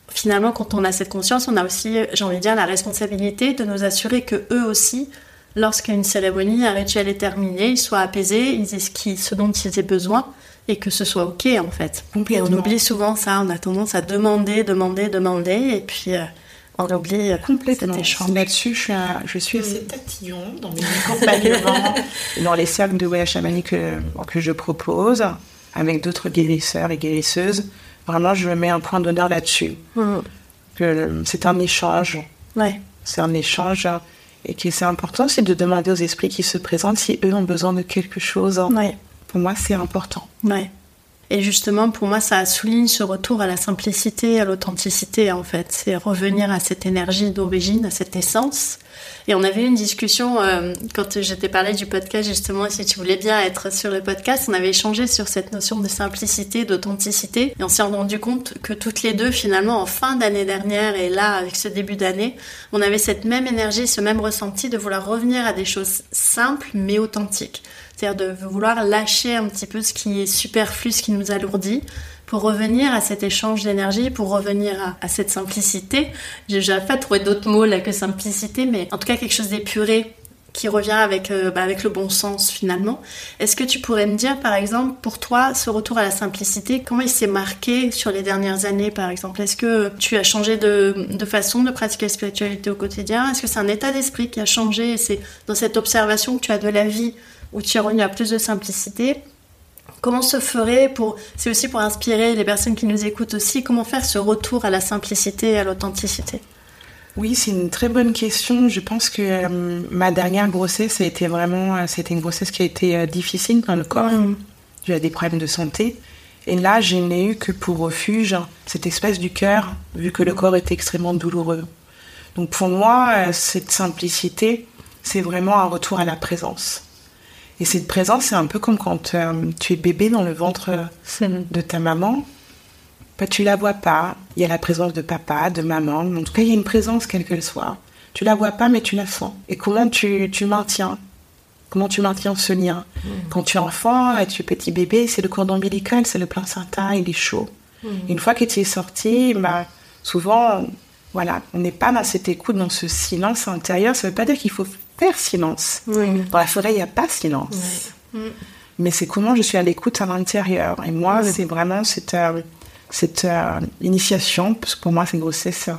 finalement, quand on a cette conscience, on a aussi, j'ai envie de dire, la responsabilité de nous assurer que eux aussi, lorsqu'une cérémonie, un rituel est terminé, ils soient apaisés, ils aient ce, dont ils aient besoin et que ce soit ok en fait. Et on oublie souvent ça, on a tendance à demander, demander, demander et puis euh, on oublie complètement. Là-dessus, je suis, je suis assez tatillon dans mes accompagnements, [LAUGHS] dans les cercles de voyage chamanique que, que je propose avec d'autres guérisseurs et guérisseuses. Vraiment, je mets un point d'honneur là-dessus. Mm. Que c'est un échange. Ouais. C'est un échange. Et qui c'est important, c'est de demander aux esprits qui se présentent si eux ont besoin de quelque chose. Ouais. Pour moi, c'est important. Ouais. Et justement, pour moi, ça souligne ce retour à la simplicité, à l'authenticité, en fait. C'est revenir à cette énergie d'origine, à cette essence. Et on avait eu une discussion euh, quand je t'ai parlé du podcast, justement, si tu voulais bien être sur le podcast, on avait échangé sur cette notion de simplicité, d'authenticité. Et on s'est rendu compte que toutes les deux, finalement, en fin d'année dernière et là, avec ce début d'année, on avait cette même énergie, ce même ressenti de vouloir revenir à des choses simples mais authentiques c'est-à-dire de vouloir lâcher un petit peu ce qui est superflu, ce qui nous alourdit, pour revenir à cet échange d'énergie, pour revenir à, cette simplicité. J'ai pas trouvé d'autres mots là que simplicité, mais en tout cas quelque chose d'épuré qui revient avec, euh, bah, avec le bon sens finalement. Est-ce que tu pourrais me dire par exemple pour toi ce retour à la simplicité, comment il s'est marqué sur les dernières années par exemple? Est-ce que tu as changé de, de, façon de pratiquer la spiritualité au quotidien? Est-ce que c'est un état d'esprit qui a changé et c'est dans cette observation que tu as de la vie où tu es revenu à plus de simplicité? Comment se ferait pour, c'est aussi pour inspirer les personnes qui nous écoutent aussi, comment faire ce retour à la simplicité et à l'authenticité? Oui, c'est une très bonne question. Je pense que euh, ma dernière grossesse a été vraiment, euh, c'était une grossesse qui a été euh, difficile dans le corps. J'ai des problèmes de santé. Et là, je n'ai eu que pour refuge cette espèce du cœur, vu que le corps était extrêmement douloureux. Donc pour moi, cette simplicité, c'est vraiment un retour à la présence. Et cette présence, c'est un peu comme quand euh, tu es bébé dans le ventre de ta maman. Bah, tu la vois pas. Il y a la présence de papa, de maman. En tout cas, il y a une présence, quelle qu'elle soit. Tu la vois pas, mais tu la sens. Et comment tu, tu maintiens? Comment tu maintiens ce lien? Quand tu es enfant et tu es petit bébé, c'est le cordon ombilical, c'est le placenta, il est chaud. Une fois que tu es sorti, bah, souvent, voilà, on n'est pas dans cette écoute, dans ce silence intérieur. Ça ne veut pas dire qu'il faut faire silence. Dans la forêt, il n'y a pas silence. Mais c'est comment je suis à l'écoute à l'intérieur. Et moi, c'est vraiment cette, euh, cette euh, initiation, parce que pour moi, c'est une grossesse.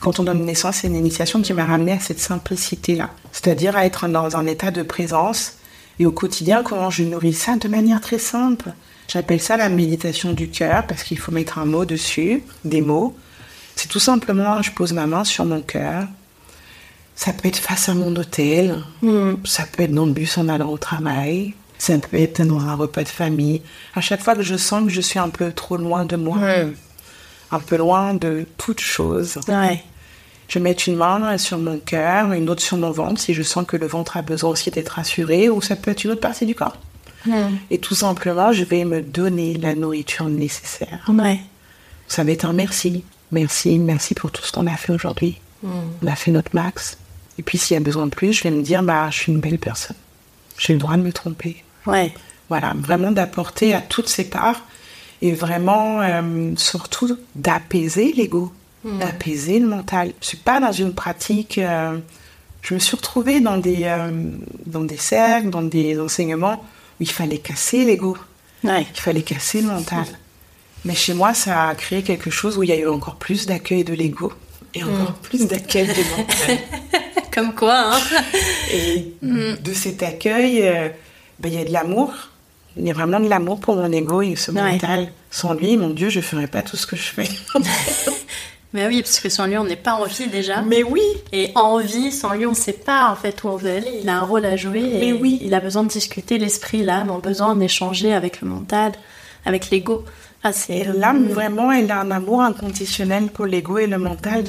Quand on donne naissance, c'est une initiation qui m'a ramené à cette simplicité-là. C'est-à-dire à être dans un état de présence. Et au quotidien, comment je nourris ça de manière très simple. J'appelle ça la méditation du cœur, parce qu'il faut mettre un mot dessus, des mots. C'est tout simplement, je pose ma main sur mon cœur ça peut être face à mon hôtel, hmm. ça peut être dans le bus en allant au travail, ça peut être dans un repas de famille. À chaque fois que je sens que je suis un peu trop loin de moi, un peu loin de toute chose, je mets une main sur mon cœur, une autre sur mon ventre, si je sens que le ventre a besoin aussi d'être assuré, ou ça peut être une autre partie du corps. Hmm. Et tout simplement, je vais me donner la nourriture nécessaire. Ça va être un merci. Merci, merci pour tout ce qu'on a fait aujourd'hui. Hmm. On a fait notre max. Et puis s'il y a besoin de plus, je vais me dire, bah, je suis une belle personne. J'ai le droit de me tromper. Ouais. Voilà, vraiment d'apporter à toutes ces parts et vraiment euh, surtout d'apaiser l'ego, hmm. d'apaiser le mental. Je suis pas dans une pratique. Euh, je me suis retrouvée dans des euh, dans des cercles, dans des enseignements où il fallait casser l'ego. Ouais. Il fallait casser le mental. Mais chez moi, ça a créé quelque chose où il y a eu encore plus d'accueil de l'ego et encore hmm. plus d'accueil du mental. [LAUGHS] Comme quoi, hein Et mm. de cet accueil, euh, ben, il y a de l'amour. Il y a vraiment de l'amour pour mon ego et ce mental. Sans lui, mon Dieu, je ne ferais pas tout ce que je fais. [LAUGHS] Mais oui, parce que sans lui, on n'est pas en vie déjà. Mais oui. Et en vie, sans lui, on ne sait pas en fait où on veut aller. Il a un rôle à jouer. Et Mais oui. Il a besoin de discuter, l'esprit, l'âme ont besoin d'échanger avec le mental, avec l'ego. Ah, c'est Et l'âme, vraiment, elle a un amour inconditionnel pour l'ego et le mental.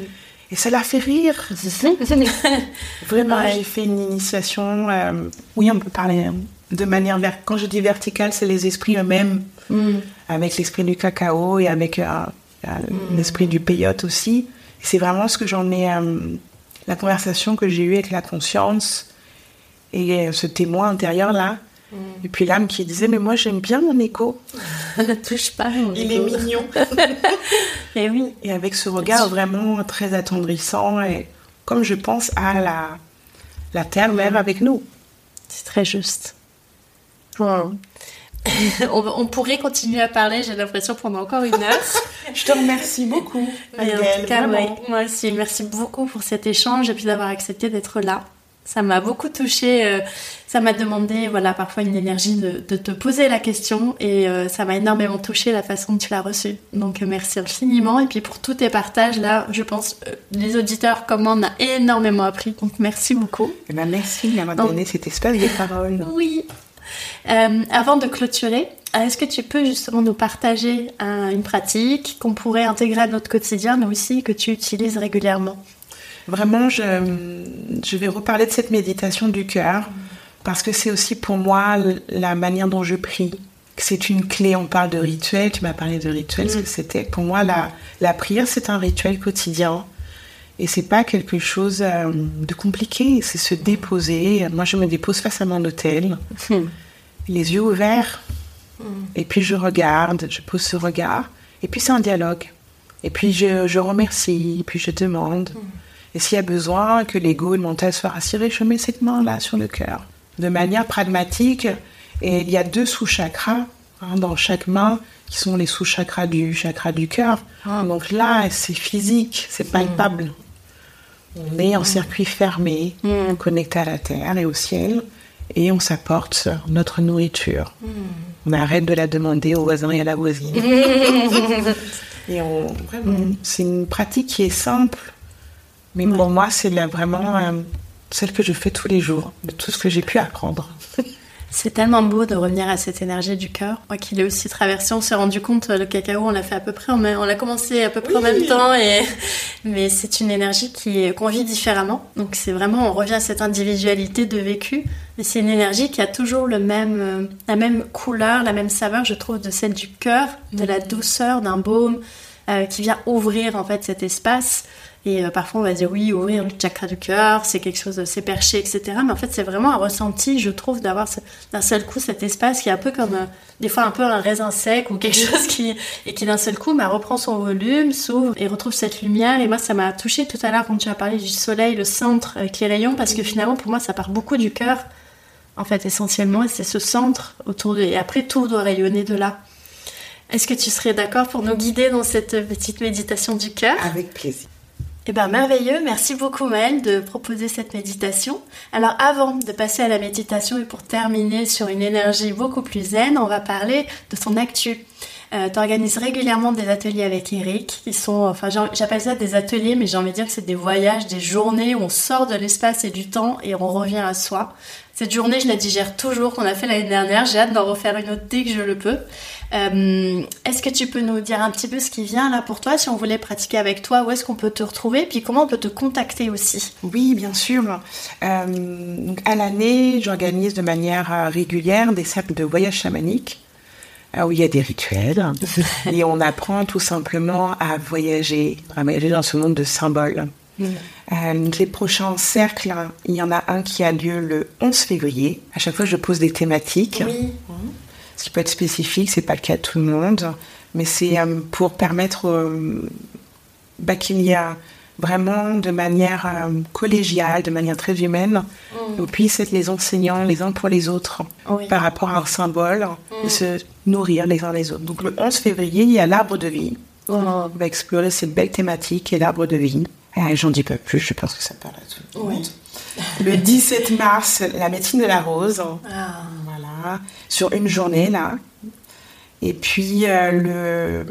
Et ça la fait rire. [LAUGHS] Vraiment, j'ai fait une initiation. euh, oui, on peut parler euh, de manière. ver- Quand je dis verticale, c'est les esprits eux-mêmes, Mm. avec l'esprit du cacao et avec euh, euh, l'esprit du peyote aussi. C'est vraiment ce que j'en ai. euh, la conversation que j'ai eue avec la conscience et ce témoin Et puis l'âme qui disait Mais moi, j'aime bien mon écho. Ne [LAUGHS] touche pas. mon Il est mignon. [LAUGHS] Et oui. Et avec ce regard vraiment très attendrissant et comme je pense à la, la terre même avec nous. C'est très juste. [LAUGHS] on, on pourrait continuer à parler, j'ai l'impression, pendant encore une heure. Je te remercie beaucoup, en tout cas, ouais, moi aussi, merci beaucoup pour cet échange et puis d'avoir accepté d'être là. Ça m'a beaucoup touchée. euh, ça m'a demandé, voilà, parfois une énergie de, de te poser la question et euh, ça m'a énormément touchée la façon dont tu l'as reçue. Donc euh, merci infiniment et puis pour tous tes partages là, je pense euh, les auditeurs comme moi on a énormément appris. Donc merci beaucoup. Eh ben, merci d'avoir donné cet espace de parole. Oui. Euh, avant de clôturer, est-ce que tu peux justement nous partager un- une pratique qu'on pourrait intégrer à notre quotidien, mais aussi que tu utilises régulièrement? Vraiment, je, je vais reparler de cette méditation du cœur parce que c'est aussi pour moi la manière dont je prie. C'est une clé, on parle de rituel, tu m'as parlé de rituel, ce que c'était. Pour moi, la, la prière, c'est un rituel quotidien. Et c'est pas quelque chose euh, de compliqué, c'est se déposer. Moi, je me dépose face à mon hôtel, [LAUGHS] les yeux ouverts, et puis je regarde, je pose ce regard, et puis c'est un dialogue. Et puis je, je remercie, et puis je demande. Et s'il y a besoin que l'ego et le mental soient rassurés, je mets cette main-là sur le cœur. De manière pragmatique, et il y a deux sous-chakras hein, dans chaque main, qui sont les sous-chakras du chakra du cœur. Donc là, c'est physique, c'est palpable. On est en circuit fermé, connecté à la terre et au ciel, et on s'apporte notre nourriture. On arrête de la demander aux voisins et à la voisine. [LAUGHS] et on, c'est une pratique qui est simple, mais pour moi, c'est vraiment euh, celle que je fais tous les jours, de tout ce que j'ai pu apprendre. [LAUGHS] C'est tellement beau de revenir à cette énergie du cœur. Moi qui l'ai aussi traversé, on s'est rendu compte, euh, le cacao, on l'a fait à peu près, en même- on l'a commencé à peu près en même temps, et... [LAUGHS] mais c'est une énergie qui qu'on vit différemment. Donc c'est vraiment, on revient à cette individualité de vécu, et c'est une énergie qui a toujours le même, euh, la même couleur, la même saveur, je trouve, de celle du cœur, de la douceur, d'un baume, euh, qui vient ouvrir en fait cet espace. Et euh, parfois on va dire oui, ouvrir le chakra du cœur, c'est quelque chose, c'est perché, etc. Mais en fait c'est vraiment un ressenti, je trouve, d'avoir d'un seul coup cet espace qui est un peu comme euh, des fois un peu un raisin sec ou quelque [LAUGHS] chose qui et qui d'un seul coup bah, reprend son volume, s'ouvre et retrouve cette lumière. Et moi ça m'a touché tout à l'heure quand tu as parlé du soleil, le centre avec les rayons, parce que finalement pour moi ça part beaucoup du cœur, en fait essentiellement, et c'est ce centre autour de et après tout doit rayonner de là. Est-ce que tu serais d'accord pour nous guider dans cette petite méditation du cœur? Avec plaisir. Eh bien, merveilleux. Merci beaucoup, Maëlle, de proposer cette méditation. Alors, avant de passer à la méditation et pour terminer sur une énergie beaucoup plus zen, on va parler de ton actu. Tu organises régulièrement des ateliers avec Eric, qui sont, enfin, j'appelle ça des ateliers, mais j'ai envie de dire que c'est des voyages, des journées où on sort de l'espace et du temps et on revient à soi. Cette journée, je la digère toujours, qu'on a fait l'année dernière. J'ai hâte d'en refaire une autre dès que je le peux. Euh, est-ce que tu peux nous dire un petit peu ce qui vient là pour toi, si on voulait pratiquer avec toi, où est-ce qu'on peut te retrouver, puis comment on peut te contacter aussi? Oui, bien sûr. Euh, donc à l'année, j'organise de manière euh, régulière des cercles de voyage chamanique euh, où il y a des rituels [LAUGHS] et on apprend tout simplement à voyager, à voyager dans ce monde de symboles. Euh, donc les prochains cercles, il y en a un qui a lieu le 11 février. À chaque fois, je pose des thématiques. Oui. Ce qui peut être spécifique, c'est pas le cas de tout le monde, mais c'est euh, pour permettre euh, bah, qu'il y a vraiment de manière euh, collégiale, de manière très humaine, on puisse être les enseignants les uns pour les autres Oui. par rapport à un symbole et se nourrir les uns les autres. Donc le 11 février, il y a l'arbre de vie. On va explorer cette belle thématique et l'arbre de vie. Euh, J'en dis pas plus, je pense que ça parle à tout le monde. Le 17 mars, la médecine de la rose. Ah. Voilà, sur une journée là. Et puis, euh, le...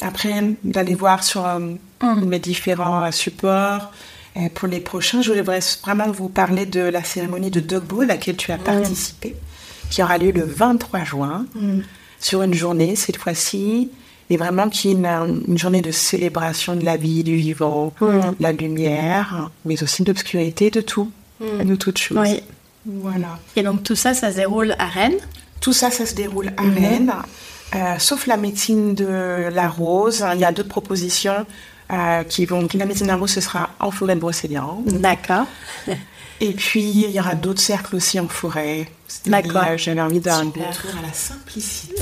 après, d'aller voir sur euh, mes différents euh, supports. Et pour les prochains, je voudrais vraiment vous parler de la cérémonie de Dogbo, à laquelle tu as participé, qui aura lieu le 23 juin, sur une journée cette fois-ci. Et vraiment qui est une, une journée de célébration de la vie, du vivant, de la lumière, mais aussi de l'obscurité, de tout, de toutes choses. Oui. Voilà. Et donc tout ça, ça se déroule à Rennes? Tout ça, ça se déroule à Rennes, euh, sauf la médecine de la rose. Il y a d'autres propositions euh, qui vont. La médecine de la rose, ce sera en forêt de Brocéliande. D'accord. Et puis, il y aura d'autres cercles aussi en forêt. D'accord. Et, J'avais envie d'un retour à la simplicité.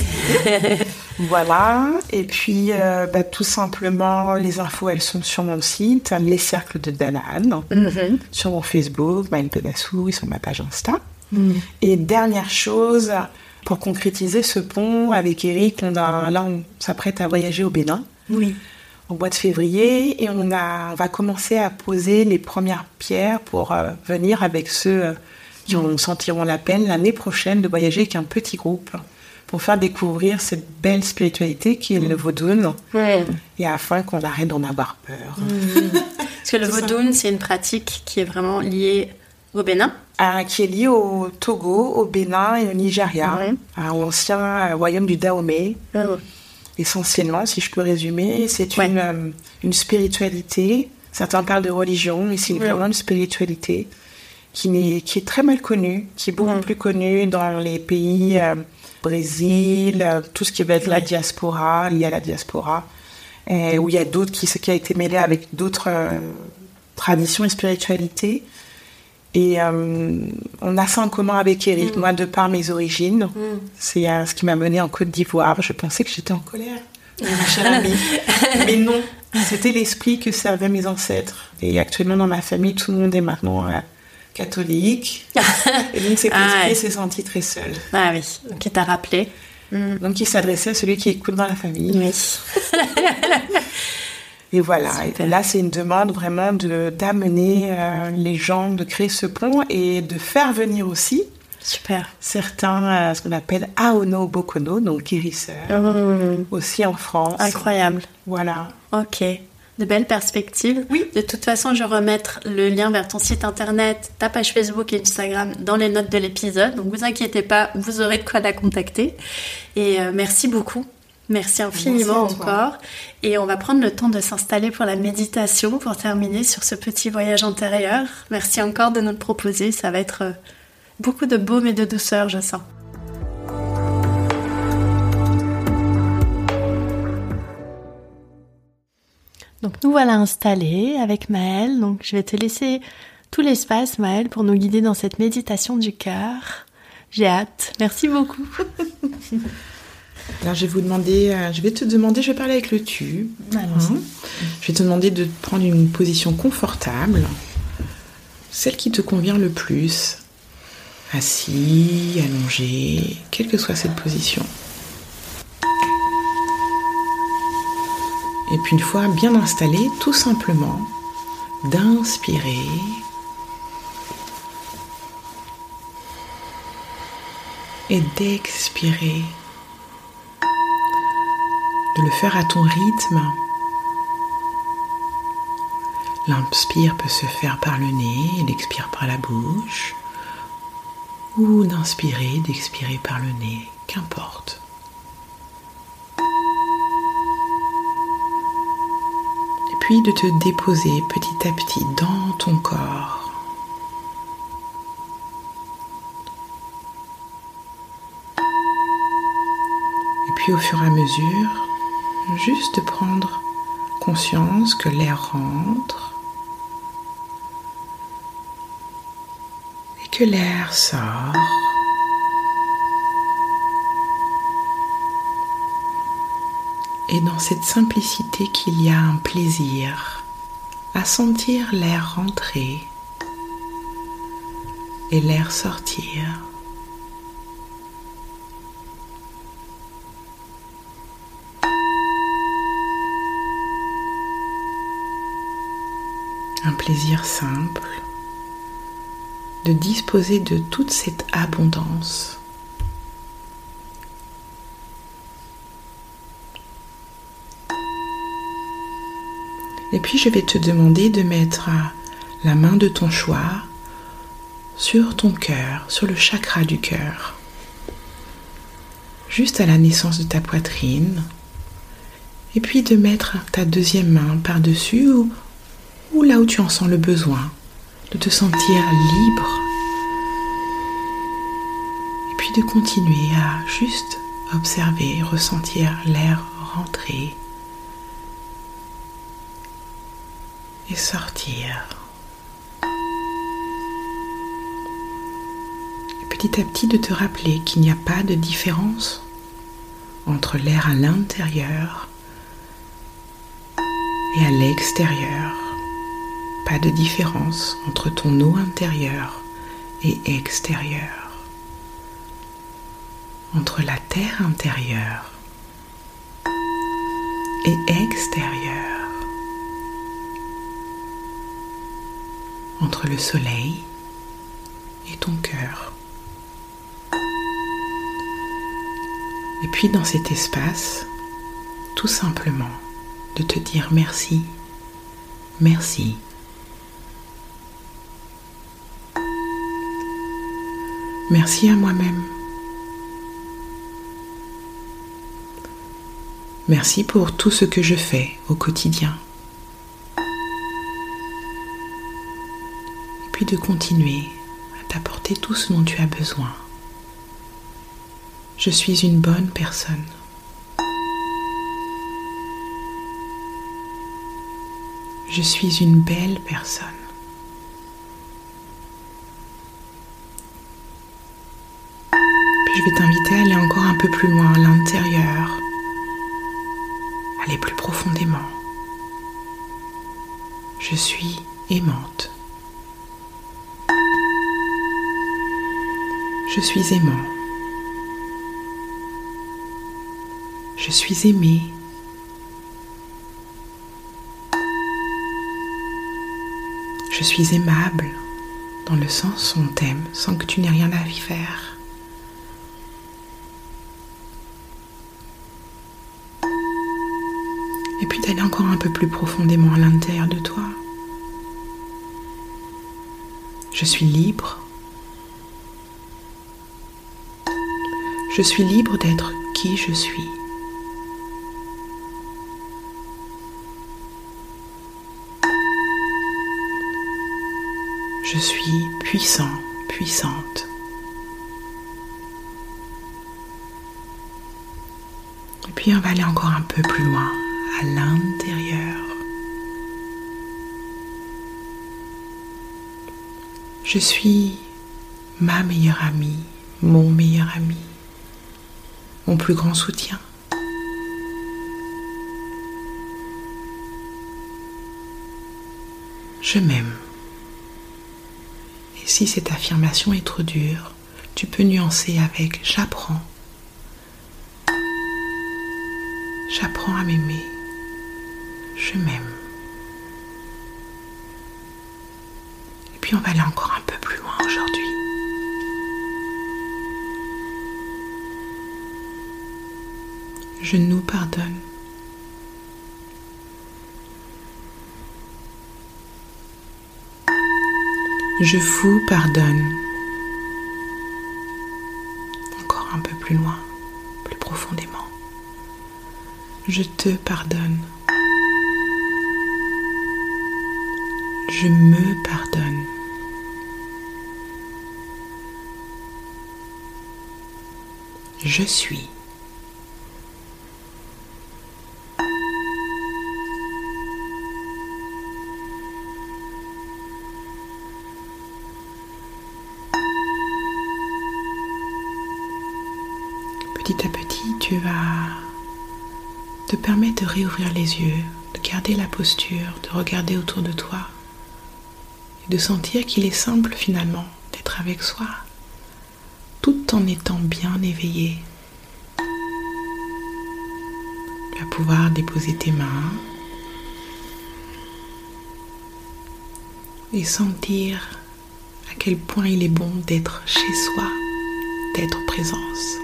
[LAUGHS] voilà. Et puis, euh, bah, tout simplement, les infos, elles sont sur mon site, les cercles de Danan, Mhm. sur mon Facebook, Maëlle Pedassou, sur ma page Insta. Mhm. Et dernière chose, pour concrétiser ce pont avec Eric, on a, là, on s'apprête à voyager au Bénin. Oui. au mois de février et on, a, on va commencer à poser les premières pierres pour euh, venir avec ceux euh, qui en sentiront la peine l'année prochaine de voyager avec un petit groupe pour faire découvrir cette belle spiritualité qui est le vaudou et afin qu'on arrête d'en avoir peur. Parce que le vaudoun, c'est une pratique qui est vraiment liée au Bénin. Ah, qui est lié au Togo, au Bénin et au Nigeria, Ouais. l'ancien euh, royaume du Dahomey. essentiellement, si je peux résumer, c'est Ouais. une, euh, une spiritualité. Certains parlent de religion, mais c'est vraiment une spiritualité qui, n'est- qui est très mal connue, qui est beaucoup plus connue dans les pays euh, Brésil, euh, tout ce qui va être la diaspora, lié à la diaspora, et où il y a d'autres qui, ce qui a été mêlé avec d'autres euh, traditions et spiritualités. Et euh, on a ça en commun avec Eric. Moi, de par mes origines, c'est euh, ce qui m'a mené en Côte d'Ivoire. Je pensais que j'étais en colère. [LAUGHS] Mais non, c'était l'esprit que servaient mes ancêtres. Et actuellement, dans ma famille, tout le monde est maintenant euh, catholique. [LAUGHS] Et donc, cet Ah ouais. s'est senti très seul. Ah oui, qui t'a rappelé. Donc, il s'adressait à celui qui écoute dans la famille. Oui. [LAUGHS] Et voilà. Et là, c'est une demande vraiment de d'amener euh, les gens, de créer ce pont et de faire venir aussi Super. certains, euh, ce qu'on appelle Aono Bokono, donc guérisseurs, aussi en France. Incroyable. Voilà. Ok. De belles perspectives. Oui. De toute façon, je vais remettre le lien vers ton site internet, ta page Facebook et Instagram dans les notes de l'épisode. Donc, vous inquiétez pas, vous aurez de quoi la contacter. Et euh, merci beaucoup. Merci infiniment Merci encore. Et on va prendre le temps de s'installer pour la méditation pour terminer sur ce petit voyage intérieur. Merci encore de nous le proposer. Ça va être euh, beaucoup de baume et de douceur, je sens. Donc nous voilà installés avec Maëlle. Donc je vais te laisser tout l'espace, Maëlle, pour nous guider dans cette méditation du cœur. J'ai hâte. Merci beaucoup. [LAUGHS] Alors, je vais vous demander, euh, je vais te demander, je vais parler avec le tu. Hein. Je vais te demander de prendre une position confortable, celle qui te convient le plus. Assis, allongé, quelle que soit cette position. Et puis une fois bien installé, tout simplement, d'inspirer et d'expirer. De le faire à ton rythme. L'inspire peut se faire par le nez l'expire par la bouche. Ou d'inspirer, d'expirer par le nez, qu'importe. Et puis de te déposer petit à petit dans ton corps. Et puis au fur et à mesure, juste de prendre conscience que l'air rentre et que l'air sort. Et dans cette simplicité qu'il y a un plaisir à sentir l'air rentrer et l'air sortir. plaisir simple, de disposer de toute cette abondance. Et puis je vais te demander de mettre la main de ton choix sur ton cœur, sur le chakra du cœur, juste à la naissance de ta poitrine, et puis de mettre ta deuxième main par-dessus ou là où tu en sens le besoin, de te sentir libre, et puis de continuer à juste observer, ressentir l'air rentrer et sortir. petit à petit de te rappeler qu'il n'y a pas de différence entre l'air à l'intérieur et à l'extérieur. De différence entre ton eau intérieure et extérieure. Entre la terre intérieure et extérieure. Entre le soleil et ton cœur. Et puis dans cet espace, tout simplement, de te dire merci, merci. Merci à moi-même. Merci pour tout ce que je fais au quotidien. Et puis de continuer à t'apporter tout ce dont tu as besoin. Je suis une bonne personne. Je suis une belle personne. Puis je vais t'inviter à aller encore un peu plus loin à l'intérieur, aller plus profondément. Je suis aimante. Je suis aimant. Je suis aimée. Je suis aimable dans le sens où on t'aime sans que tu n'aies rien à y faire. Et puis d'aller encore un peu plus profondément à l'intérieur de toi. Je suis libre. Je suis libre d'être qui je suis. Je suis puissant, puissante. Et puis on va aller encore un peu plus loin, à l'intérieur. Je suis ma meilleure amie, mon meilleur ami, mon plus grand soutien. Je m'aime si cette affirmation est trop dure, tu peux nuancer avec j'apprends. J'apprends à m'aimer. Je m'aime. Et puis on va aller encore un peu plus loin aujourd'hui. Je nous pardonne. Je vous pardonne. Encore un peu plus loin, plus profondément. Je te pardonne. Je me pardonne. Je suis. petit à petit, tu vas te permettre de réouvrir les yeux, de garder la posture, de regarder autour de toi sentir qu'il est simple finalement d'être avec soi tout en étant bien éveillé. Tu pouvoir déposer tes mains et sentir à quel point il est bon d'être chez soi, d'être présence.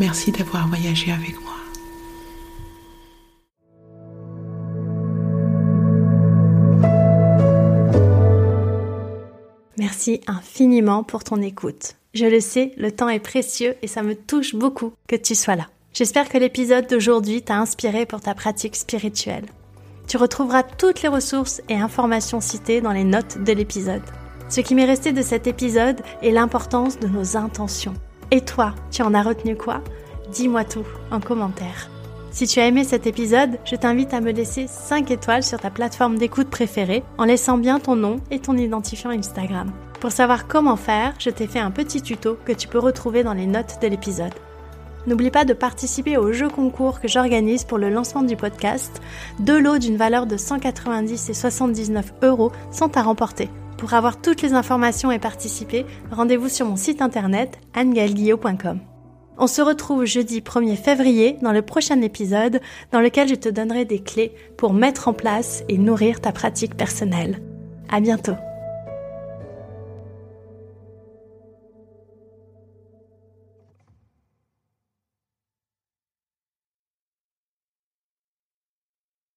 Merci d'avoir voyagé avec moi. Infiniment pour ton écoute. Je le sais, le temps est précieux et ça me touche beaucoup que tu sois là. J'espère que l'épisode d'aujourd'hui t'a inspiré pour ta pratique spirituelle. Tu retrouveras toutes les ressources et informations citées dans les notes de l'épisode. Ce qui m'est resté de cet épisode est l'importance de nos intentions. Et toi, tu en as retenu quoi? Dis-moi tout en commentaire. Si tu as aimé cet épisode, je t'invite à me laisser 5 étoiles sur ta plateforme d'écoute préférée en laissant bien ton nom et ton identifiant Instagram. Pour savoir comment faire, je t'ai fait un petit tuto que tu peux retrouver dans les notes de l'épisode. N'oublie pas de participer au jeu concours que j'organise pour le lancement du podcast. Deux lots d'une valeur de 190 et 79 euros sont à remporter. Pour avoir toutes les informations et participer, rendez-vous sur mon site internet annegaelguillot.com. On se retrouve jeudi 1er février dans le prochain épisode dans lequel je te donnerai des clés pour mettre en place et nourrir ta pratique personnelle. À bientôt!